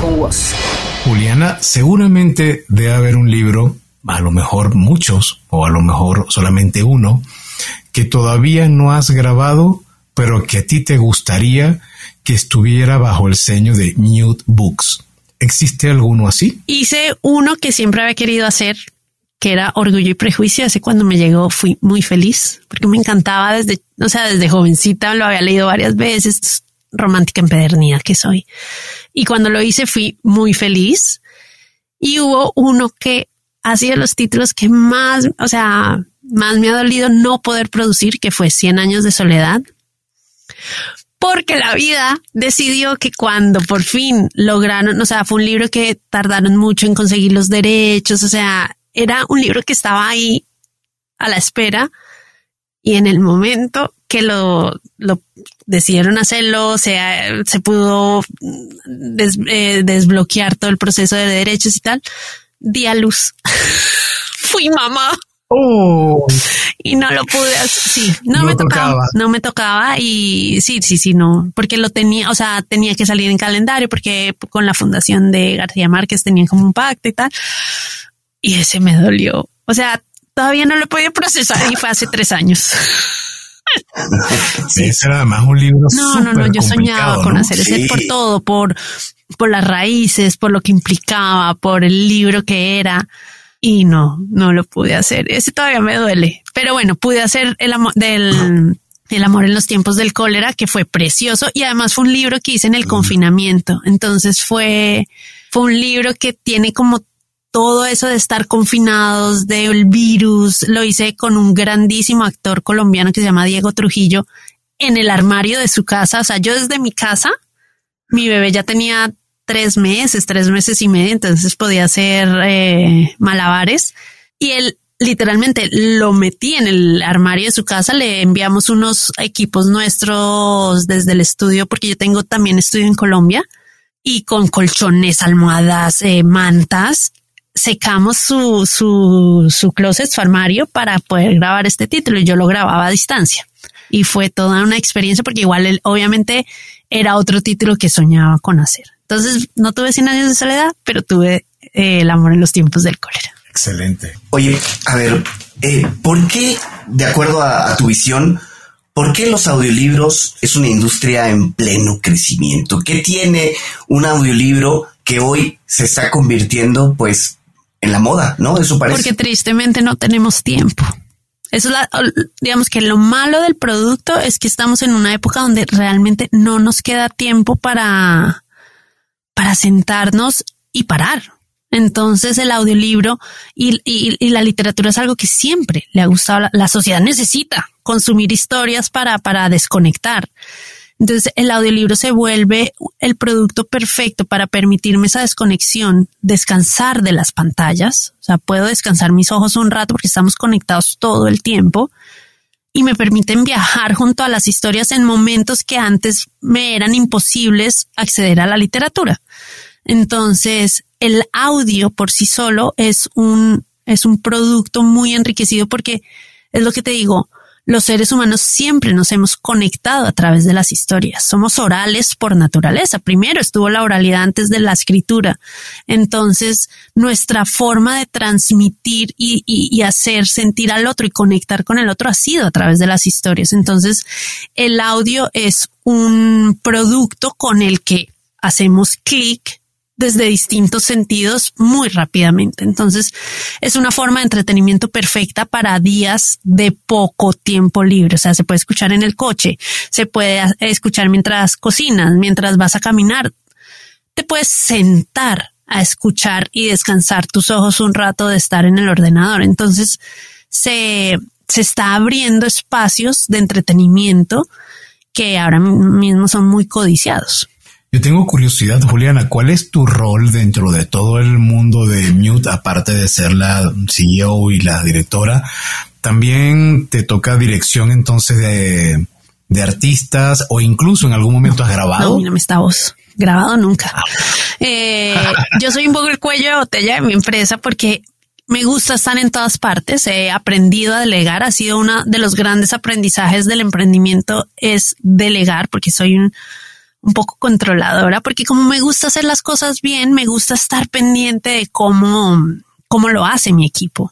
con vos. Juliana, seguramente debe haber un libro, a lo mejor muchos, o a lo mejor solamente uno, que todavía no has grabado, pero que a ti te gustaría que estuviera bajo el sello de Mute Books. ¿Existe alguno así? Hice uno que siempre había querido hacer, que era Orgullo y Prejuicio. Así cuando me llegó fui muy feliz porque me encantaba desde, o sea, desde jovencita lo había leído varias veces romántica empedernida que soy. Y cuando lo hice fui muy feliz. Y hubo uno que ha sido los títulos que más, o sea, más me ha dolido no poder producir, que fue 100 años de soledad. Porque la vida decidió que cuando por fin lograron, o sea, fue un libro que tardaron mucho en conseguir los derechos, o sea, era un libro que estaba ahí a la espera y en el momento que lo, lo decidieron hacerlo, se, se pudo eh, desbloquear todo el proceso de derechos y tal, di a luz. (laughs) Fui mamá. Oh. Y no lo pude hacer. Sí, no, me tocaba, No me tocaba. Y sí, sí, sí, no. Porque lo tenía, o sea, tenía que salir en calendario porque con la fundación de García Márquez tenían como un pacto y tal. Y ese me dolió. O sea, todavía no lo podido procesar y fue hace tres años. Sí. Ese era además un libro. No, no, no, yo soñaba con hacer ese por todo, por, por las raíces, por lo que implicaba, por el libro que era. Y no, no lo pude hacer. Ese todavía me duele. Pero bueno, pude hacer el amor del, el amor en los tiempos del cólera, que fue precioso. Y además fue un libro que hice en el confinamiento. Entonces fue, fue un libro que tiene como todo eso de estar confinados, del virus, lo hice con un grandísimo actor colombiano que se llama Diego Trujillo en el armario de su casa. O sea, yo desde mi casa, mi bebé ya tenía tres meses, tres meses y medio, entonces podía hacer eh, malabares y él literalmente lo metí en el armario de su casa, le enviamos unos equipos nuestros desde el estudio, porque yo tengo también estudio en Colombia y con colchones, almohadas, eh, mantas secamos su, su, su closet, su armario para poder grabar este título y yo lo grababa a distancia. Y fue toda una experiencia porque igual él, obviamente era otro título que soñaba con hacer. Entonces no tuve 100 años de soledad, pero tuve eh, el amor en los tiempos del cólera. Excelente. Oye, a ver, eh, ¿por qué, de acuerdo a, a tu visión, ¿Por qué los audiolibros es una industria en pleno crecimiento? ¿Qué tiene un audiolibro que hoy se está convirtiendo pues en la moda, ¿no? Eso parece. Porque tristemente no tenemos tiempo. Eso es la, digamos que lo malo del producto es que estamos en una época donde realmente no nos queda tiempo para, para sentarnos y parar. Entonces el audiolibro y, y, la literatura es algo que siempre le ha gustado. La, sociedad necesita consumir historias para, para desconectar. Entonces el audiolibro se vuelve el producto perfecto para permitirme esa desconexión, descansar de las pantallas. O sea, puedo descansar mis ojos un rato porque estamos conectados todo el tiempo y me permiten viajar junto a las historias en momentos que antes me eran imposibles acceder a la literatura. Entonces, el audio por sí solo es un, es un producto muy enriquecido porque es lo que te digo, los seres humanos siempre nos hemos conectado a través de las historias. Somos orales por naturaleza. Primero estuvo la oralidad antes de la escritura. Entonces, nuestra forma de transmitir y, hacer sentir al otro y conectar con el otro ha sido a través de las historias. Entonces, el audio es un producto con el que hacemos clic desde distintos sentidos muy rápidamente. Entonces es una forma de entretenimiento perfecta para días de poco tiempo libre. O sea, se puede escuchar en el coche, se puede escuchar mientras cocinas, mientras vas a caminar. Te puedes sentar a escuchar y descansar tus ojos un rato de estar en el ordenador. Entonces se, se está abriendo espacios de entretenimiento que ahora mismo son muy codiciados. Yo tengo curiosidad, Juliana, ¿cuál es tu rol dentro de todo el mundo de Mute, aparte de ser la CEO y la directora? También te toca dirección entonces de, de artistas o incluso en algún momento has grabado. No, está voz. Grabado nunca. Ah. Eh, yo soy un poco el cuello de botella de mi empresa porque me gusta estar en todas partes. He aprendido a delegar. Ha sido uno de los grandes aprendizajes del emprendimiento es delegar porque soy un, un poco controladora, porque como me gusta hacer las cosas bien, me gusta estar pendiente de cómo, cómo lo hace mi equipo.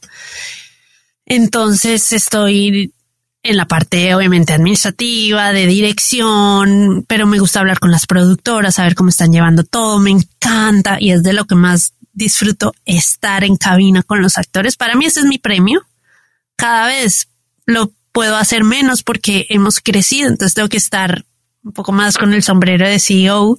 Entonces estoy en la parte obviamente administrativa, de dirección, pero me gusta hablar con las productoras, saber cómo están llevando todo, me encanta y es de lo que más disfruto estar en cabina con los actores. Para mí ese es mi premio. Cada vez lo puedo hacer menos porque hemos crecido, entonces tengo que estar un poco más con el sombrero de CEO,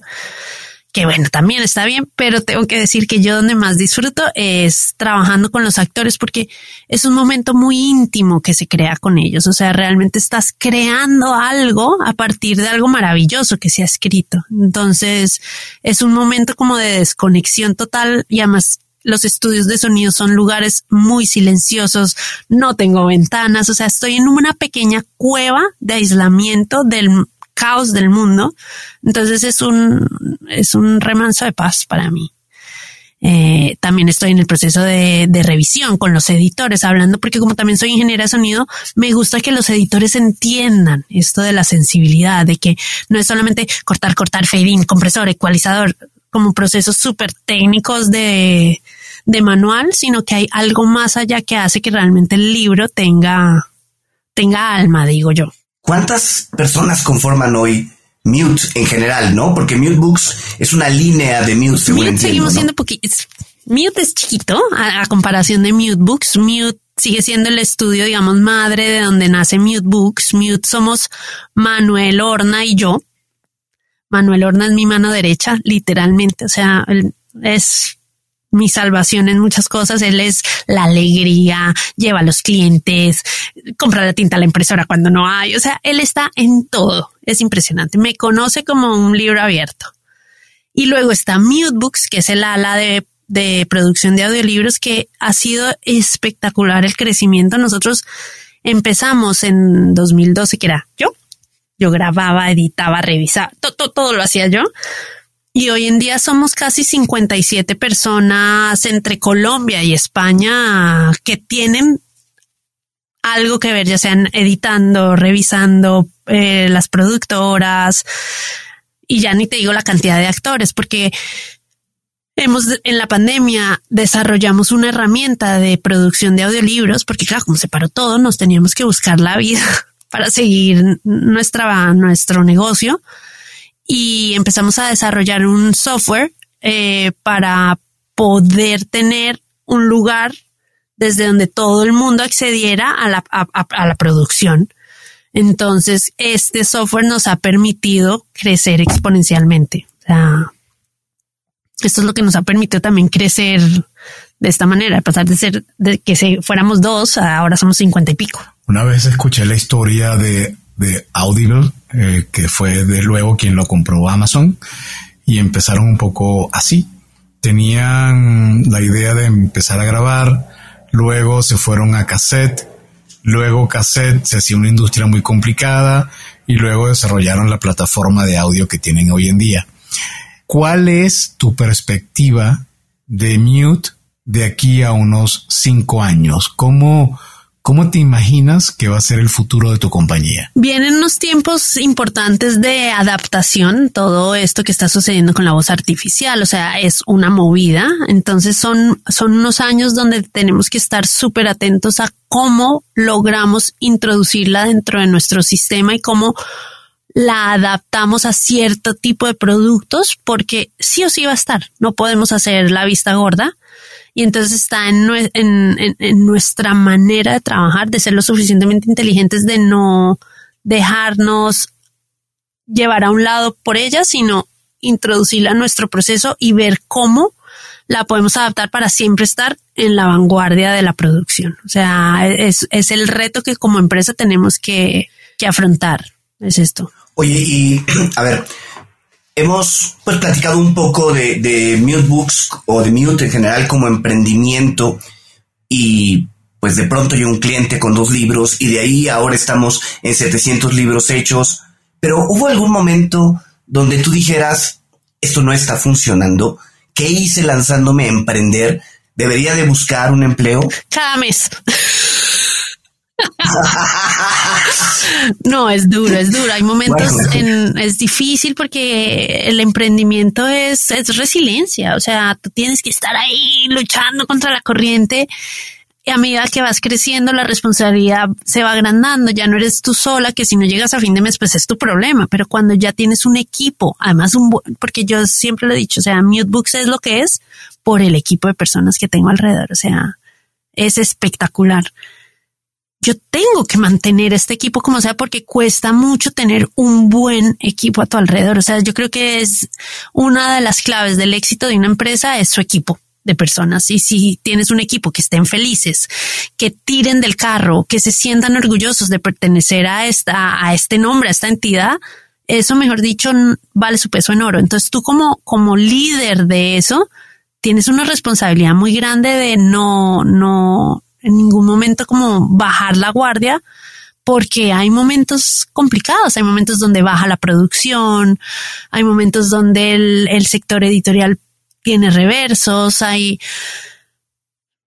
que bueno, también está bien, pero tengo que decir que yo donde más disfruto es trabajando con los actores porque es un momento muy íntimo que se crea con ellos. O sea, realmente estás creando algo a partir de algo maravilloso que se ha escrito. Entonces es un momento como de desconexión total y además los estudios de sonido son lugares muy silenciosos, no tengo ventanas, o sea, estoy en una pequeña cueva de aislamiento del caos del mundo. Entonces es un, es un remanso de paz para mí. Eh, también estoy en el proceso de, de, revisión con los editores, hablando, porque como también soy ingeniera de sonido, me gusta que los editores entiendan esto de la sensibilidad, de que no es solamente cortar, cortar, fade in, compresor, ecualizador, como procesos súper técnicos de, de manual, sino que hay algo más allá que hace que realmente el libro tenga, tenga alma, digo yo. ¿Cuántas personas conforman hoy Mute en general, no? Porque Mute Books es una línea de Mute, según Mute seguimos siendo poquitos. Mute es chiquito a, comparación de Mute Books. Mute sigue siendo el estudio, digamos, madre de donde nace Mute Books. Mute somos Manuel Horna y yo. Manuel Horna es mi mano derecha, literalmente. O sea, es mi salvación en muchas cosas. Él es la alegría, lleva a los clientes, compra la tinta a la impresora cuando no hay. O sea, él está en todo. Es impresionante. Me conoce como un libro abierto. Y luego está Mute Books, que es el ala de, de producción de audiolibros, que ha sido espectacular el crecimiento. Nosotros empezamos en 2012, que era yo. Yo grababa, editaba, revisaba, todo, todo lo hacía yo y hoy en día somos casi 57 personas entre Colombia y España que tienen algo que ver, ya sean editando, revisando eh, las productoras y ya ni te digo la cantidad de actores, porque hemos en la pandemia desarrollamos una herramienta de producción de audiolibros, porque claro, como se paró todo, nos teníamos que buscar la vida (laughs) para seguir nuestra, nuestro negocio y empezamos a desarrollar un software eh, para poder tener un lugar desde donde todo el mundo accediera a la, a, la producción. Entonces, este software nos ha permitido crecer exponencialmente. O sea, esto es lo que nos ha permitido también crecer de esta manera, pasar de ser de que se fuéramos dos, a ahora somos cincuenta y pico. Una vez escuché la historia de, de Audible, eh, que fue de luego quien lo compró Amazon, y empezaron un poco así. Tenían la idea de empezar a grabar, luego se fueron a cassette, luego cassette se hacía una industria muy complicada y luego desarrollaron la plataforma de audio que tienen hoy en día. ¿Cuál es tu perspectiva de Mute de aquí a unos cinco años? ¿Cómo, ¿Cómo te imaginas que va a ser el futuro de tu compañía? Vienen unos tiempos importantes de adaptación, todo esto que está sucediendo con la voz artificial, o sea, es una movida. Entonces son, son unos años donde tenemos que estar súper atentos a cómo logramos introducirla dentro de nuestro sistema y cómo la adaptamos a cierto tipo de productos, porque sí o sí va a estar. No podemos hacer la vista gorda y entonces está en, en, nuestra manera de trabajar, de ser lo suficientemente inteligentes, de no dejarnos llevar a un lado por ella, sino introducirla a nuestro proceso y ver cómo la podemos adaptar para siempre estar en la vanguardia de la producción. O sea, es, es el reto que como empresa tenemos que, que afrontar. Es esto. Oye, y (clears throat) a ver, hemos pues platicado un poco de, de Mute Books o de Mute en general como emprendimiento y pues de pronto hay un cliente con dos libros y de ahí ahora estamos en 700 libros hechos, pero hubo algún momento donde tú dijeras, esto no está funcionando, ¿qué hice lanzándome a emprender? ¿Debería de buscar un empleo? Cada mes. (laughs) no, es duro, es duro. Hay momentos en, es difícil porque el emprendimiento es, es resiliencia. O sea, tú tienes que estar ahí luchando contra la corriente. Y a medida que vas creciendo, la responsabilidad se va agrandando. Ya no eres tú sola, que si no llegas a fin de mes, pues es tu problema. Pero cuando ya tienes un equipo, además, un, porque yo siempre lo he dicho, o sea, Mute Books es lo que es por el equipo de personas que tengo alrededor. O sea, es espectacular yo tengo que mantener este equipo como sea porque cuesta mucho tener un buen equipo a tu alrededor. O sea, yo creo que es una de las claves del éxito de una empresa es su equipo de personas. Y si tienes un equipo que estén felices, que tiren del carro, que se sientan orgullosos de pertenecer a esta, a este nombre, a esta entidad, eso, mejor dicho, vale su peso en oro. Entonces tú como, como líder de eso, tienes una responsabilidad muy grande de no, no, en ningún momento como bajar la guardia porque hay momentos complicados, hay momentos donde baja la producción, hay momentos donde el, sector editorial tiene reversos, hay,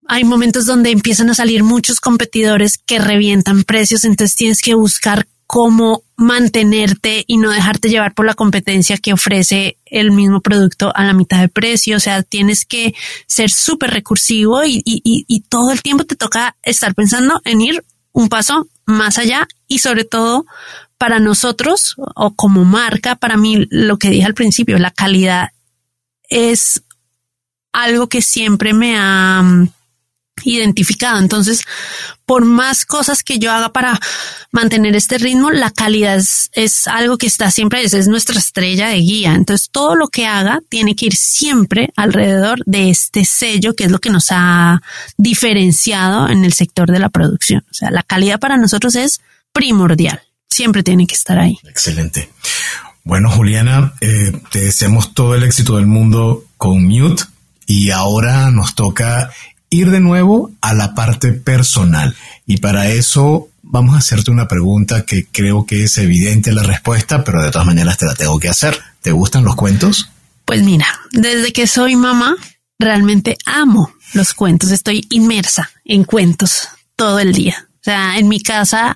hay momentos donde empiezan a salir muchos competidores que revientan precios, entonces tienes que buscar cómo mantenerte y no dejarte llevar por la competencia que ofrece el mismo producto a la mitad de precio. O sea, tienes que ser súper recursivo y, y, todo el tiempo te toca estar pensando en ir un paso más allá y sobre todo para nosotros o como marca, para mí lo que dije al principio, la calidad es algo que siempre me ha identificado. Entonces, por más cosas que yo haga para mantener este ritmo, la calidad es, algo que está siempre, es, es nuestra estrella de guía. Entonces, todo lo que haga tiene que ir siempre alrededor de este sello, que es lo que nos ha diferenciado en el sector de la producción. O sea, la calidad para nosotros es primordial. Siempre tiene que estar ahí. Excelente. Bueno, Juliana, eh, te deseamos todo el éxito del mundo con Mute y ahora nos toca ir de nuevo a la parte personal. Y para eso vamos a hacerte una pregunta que creo que es evidente la respuesta, pero de todas maneras te la tengo que hacer. ¿Te gustan los cuentos? Pues mira, desde que soy mamá, realmente amo los cuentos. Estoy inmersa en cuentos todo el día. O sea, en mi casa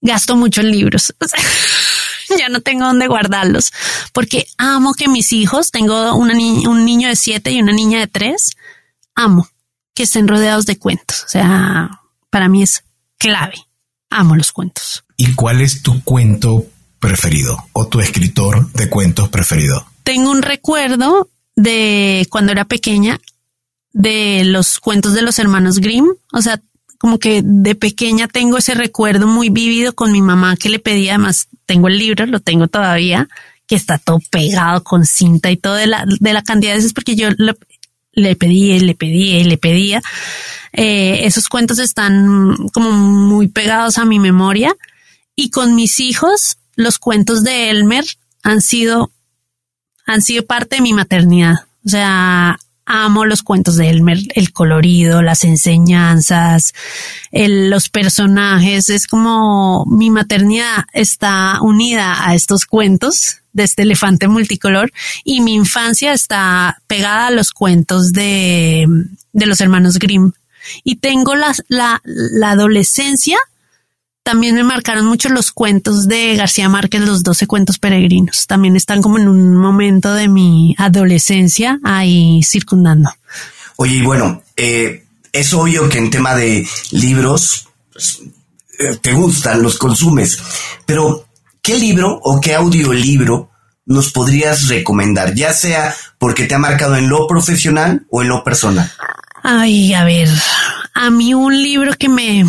gasto mucho en libros. (laughs) ya no tengo dónde guardarlos porque amo que mis hijos, tengo un niño de siete y una niña de tres, amo que estén rodeados de cuentos. O sea, para mí es clave. Amo los cuentos. ¿Y cuál es tu cuento preferido o tu escritor de cuentos preferido? Tengo un recuerdo de cuando era pequeña de los cuentos de los hermanos Grimm. O sea, como que de pequeña tengo ese recuerdo muy vívido con mi mamá que le pedía, además tengo el libro, lo tengo todavía, que está todo pegado con cinta y todo de la, de la cantidad de veces porque yo le pedía y le pedía y le pedía. Eh, esos cuentos están como muy pegados a mi memoria y con mis hijos los cuentos de Elmer han sido han sido parte de mi maternidad. O sea, amo los cuentos de Elmer, el colorido, las enseñanzas, los personajes. Es como mi maternidad está unida a estos cuentos de este elefante multicolor y mi infancia está pegada a los cuentos de, de los hermanos Grimm. Y tengo la, la adolescencia también me marcaron mucho los cuentos de García Márquez, los 12 cuentos peregrinos. También están como en un momento de mi adolescencia ahí circundando. Oye, y bueno, eh, es obvio que en tema de libros pues, eh, te gustan, los consumes, pero ¿qué libro o qué audiolibro nos podrías recomendar? Ya sea porque te ha marcado en lo profesional o en lo personal. Ay, a ver, a mí un libro que me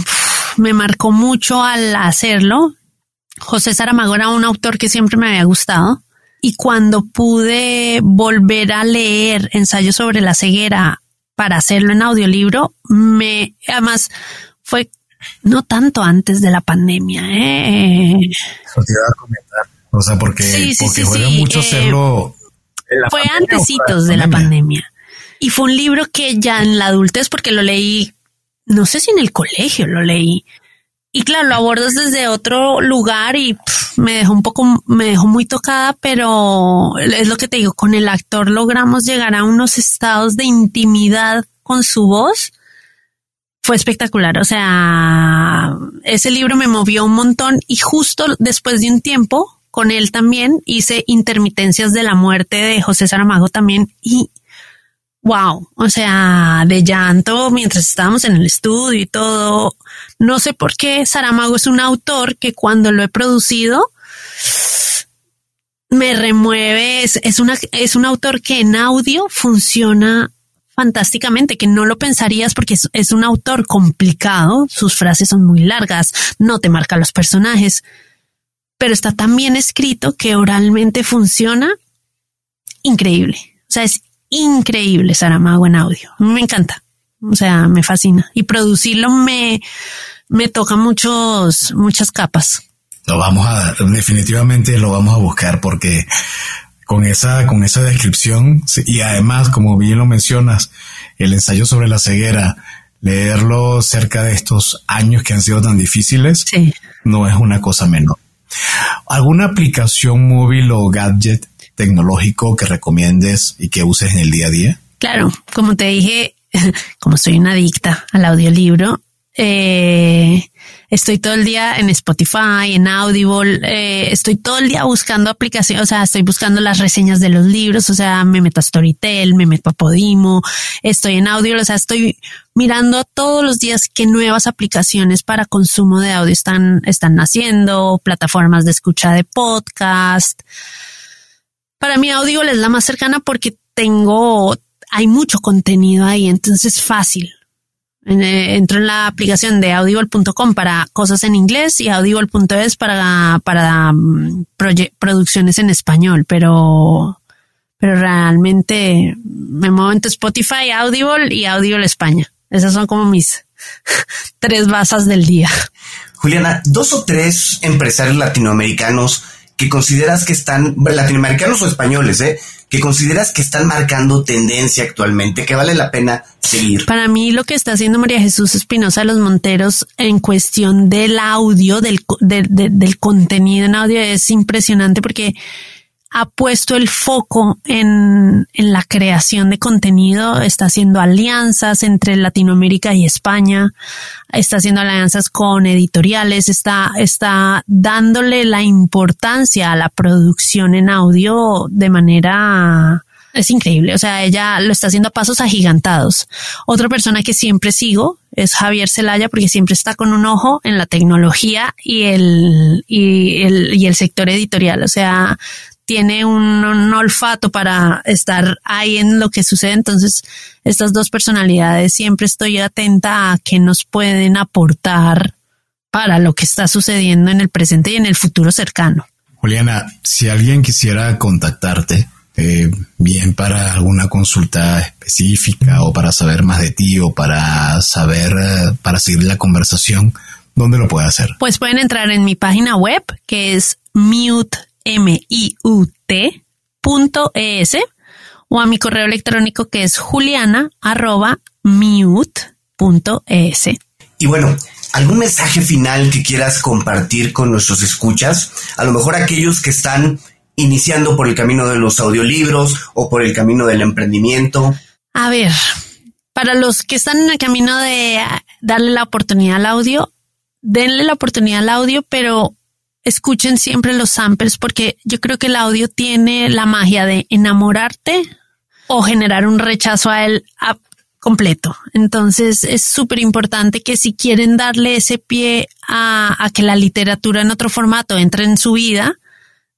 me marcó mucho al hacerlo. José Saramago era un autor que siempre me había gustado y cuando pude volver a leer ensayos sobre la ceguera para hacerlo en audiolibro, me además fue no tanto antes de la pandemia. ¿eh? O sea, porque, porque juega mucho eh, hacerlo. fue antecitos de la pandemia. Y fue un libro que ya en la adultez, porque lo leí no sé si en el colegio lo leí. Y claro, lo abordas desde otro lugar y me dejó un poco, me dejó muy tocada, pero es lo que te digo, con el actor logramos llegar a unos estados de intimidad con su voz. Fue espectacular. O sea, ese libro me movió un montón y justo después de un tiempo con él también hice intermitencias de la muerte de José Saramago también y wow, o sea, de llanto mientras estábamos en el estudio y todo. No sé por qué Saramago es un autor que cuando lo he producido me remueve, es, una, es un autor que en audio funciona fantásticamente, que no lo pensarías porque es, es un autor complicado, sus frases son muy largas, no te marca los personajes, pero está tan bien escrito que oralmente funciona increíble. O sea, es increíble Saramago en audio. Me encanta. O sea, me fascina. Y producirlo me, me toca muchos, muchas capas. Lo vamos a, definitivamente lo vamos a buscar porque con esa, con esa descripción y además, como bien lo mencionas, el ensayo sobre la ceguera, leerlo cerca de estos años que han sido tan difíciles, no es una cosa menor. ¿Alguna aplicación móvil o gadget tecnológico que recomiendes y que uses en el día a día? Claro, como te dije, (laughs) como soy una adicta al audiolibro, eh, estoy todo el día en Spotify, en Audible, eh, estoy todo el día buscando aplicaciones, o sea, estoy buscando las reseñas de los libros, o sea, me meto a Storytel, me meto a Podimo, estoy en Audible, o sea, estoy mirando todos los días qué nuevas aplicaciones para consumo de audio están, están naciendo, plataformas de escucha de podcast. Para mí Audible es la más cercana porque tengo, hay mucho contenido ahí, entonces es fácil. Eh, entro en la aplicación de audible.com para cosas en inglés y audible.es para, para mm, producciones en español, pero, pero realmente me muevo entre Spotify, Audible y Audible España. Esas son como mis (laughs) tres basas del día. Juliana, dos o tres empresarios latinoamericanos que consideras que están, latinoamericanos o españoles, ¿eh? que consideras que están marcando tendencia actualmente, que vale la pena seguir? Para mí lo que está haciendo María Jesús Espinosa de los Monteros en cuestión del audio, del, del contenido en audio es impresionante porque ha puesto el foco en, en, la creación de contenido, está haciendo alianzas entre Latinoamérica y España, está haciendo alianzas con editoriales, está, está dándole la importancia a la producción en audio de manera es increíble. O sea, ella lo está haciendo a pasos agigantados. Otra persona que siempre sigo es Javier Celaya porque siempre está con un ojo en la tecnología y el, y el, y el sector editorial. O sea, tiene un, olfato para estar ahí en lo que sucede. Entonces, estas dos personalidades siempre estoy atenta a qué nos pueden aportar para lo que está sucediendo en el presente y en el futuro cercano. Juliana, si alguien quisiera contactarte, eh, bien para alguna consulta específica o para saber más de ti o para saber, eh, para seguir la conversación, ¿dónde lo puede hacer? Pues pueden entrar en mi página web que es mute, m u t punto es o a mi correo electrónico que es juliana arroba es. Y bueno, ¿algún mensaje final que quieras compartir con nuestros escuchas? A lo mejor aquellos que están iniciando por el camino de los audiolibros o por el camino del emprendimiento. A ver, para los que están en el camino de darle la oportunidad al audio, denle la oportunidad al audio, pero escuchen siempre los samples porque yo creo que el audio tiene la magia de enamorarte o generar un rechazo a él completo. Entonces es súper importante que si quieren darle ese pie a, que la literatura en otro formato entre en su vida,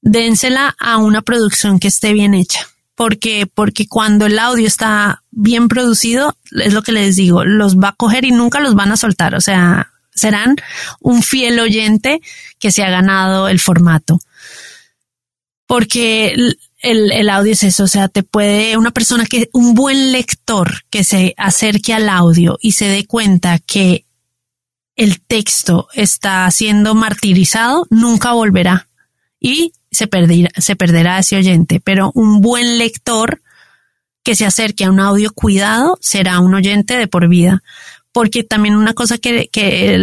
dénsela a una producción que esté bien hecha. Porque, porque cuando el audio está bien producido, es lo que les digo, los va a coger y nunca los van a soltar. O sea, serán un fiel oyente que se ha ganado el formato. Porque el, audio es eso, o sea, te puede, una persona que, un buen lector que se acerque al audio y se dé cuenta que el texto está siendo martirizado, nunca volverá y se perderá, se perderá ese oyente, pero un buen lector que se acerque a un audio cuidado será un oyente de por vida. Porque también una cosa que, que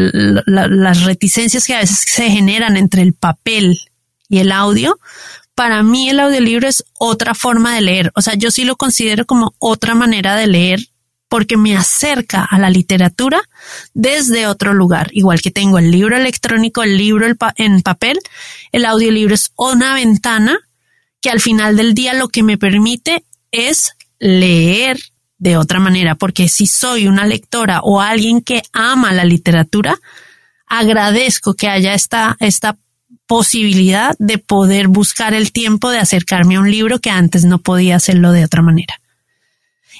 las reticencias que a veces se generan entre el papel y el audio, para mí el audiolibro es otra forma de leer. O sea, yo sí lo considero como otra manera de leer porque me acerca a la literatura desde otro lugar. Igual que tengo el libro electrónico, el libro en papel, el audiolibro es una ventana que al final del día lo que me permite es leer de otra manera, porque si soy una lectora o alguien que ama la literatura, agradezco que haya esta, esta posibilidad de poder buscar el tiempo de acercarme a un libro que antes no podía hacerlo de otra manera.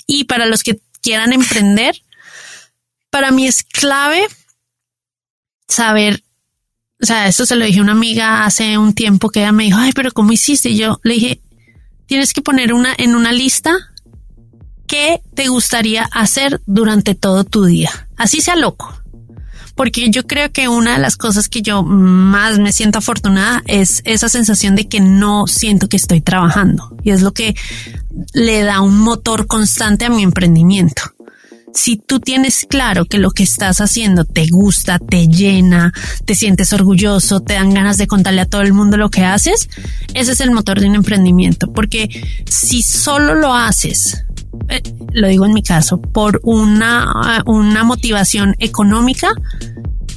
Y para los que quieran emprender, para mí es clave saber, o sea, esto se lo dije a una amiga hace un tiempo que ella me dijo, ay, pero ¿cómo hiciste? Y yo le dije, tienes que poner una en una lista qué te gustaría hacer durante todo tu día. Así sea loco porque yo creo que una de las cosas que yo más me siento afortunada es esa sensación de que no siento que estoy trabajando y es lo que le da un motor constante a mi emprendimiento. Si tú tienes claro que lo que estás haciendo te gusta, te llena, te sientes orgulloso, te dan ganas de contarle a todo el mundo lo que haces, ese es el motor de un emprendimiento. Porque si solo lo haces eh, lo digo en mi caso, por una, una motivación económica,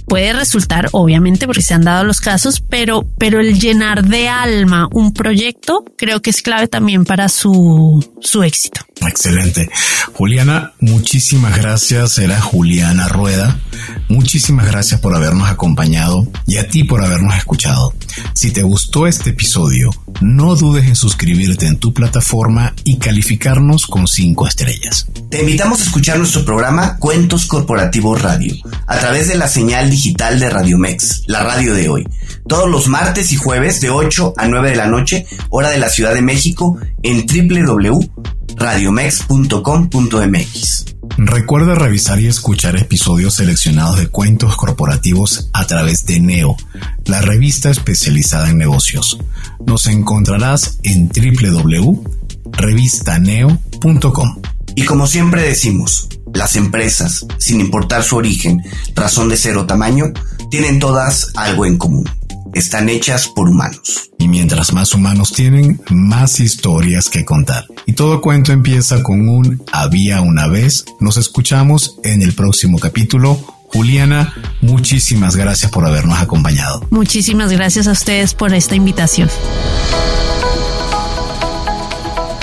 puede resultar, obviamente, porque se han dado los casos, pero, pero el llenar de alma un proyecto creo que es clave también para su, su éxito. Excelente. Juliana, muchísimas gracias. Era Juliana Rueda. Muchísimas gracias por habernos acompañado y a ti por habernos escuchado. Si te gustó este episodio, no dudes en suscribirte en tu plataforma y calificarnos con cinco estrellas. Te invitamos a escuchar nuestro programa Cuentos Corporativos Radio a través de la señal digital de Radio Mex, la radio de hoy. Todos los martes y jueves de 8 a 9 de la noche, hora de la Ciudad de México, en www.radiomex.com.mx. Recuerda revisar y escuchar episodios seleccionados de cuentos corporativos a través de Neo, la revista especializada en negocios. Nos encontrarás en www.revistaneo.com. Y como siempre decimos, las empresas, sin importar su origen, razón de ser o tamaño, tienen todas algo en común. Están hechas por humanos. Y mientras más humanos tienen, más historias que contar. Y todo cuento empieza con un había una vez. Nos escuchamos en el próximo capítulo. Juliana, muchísimas gracias por habernos acompañado. Muchísimas gracias a ustedes por esta invitación.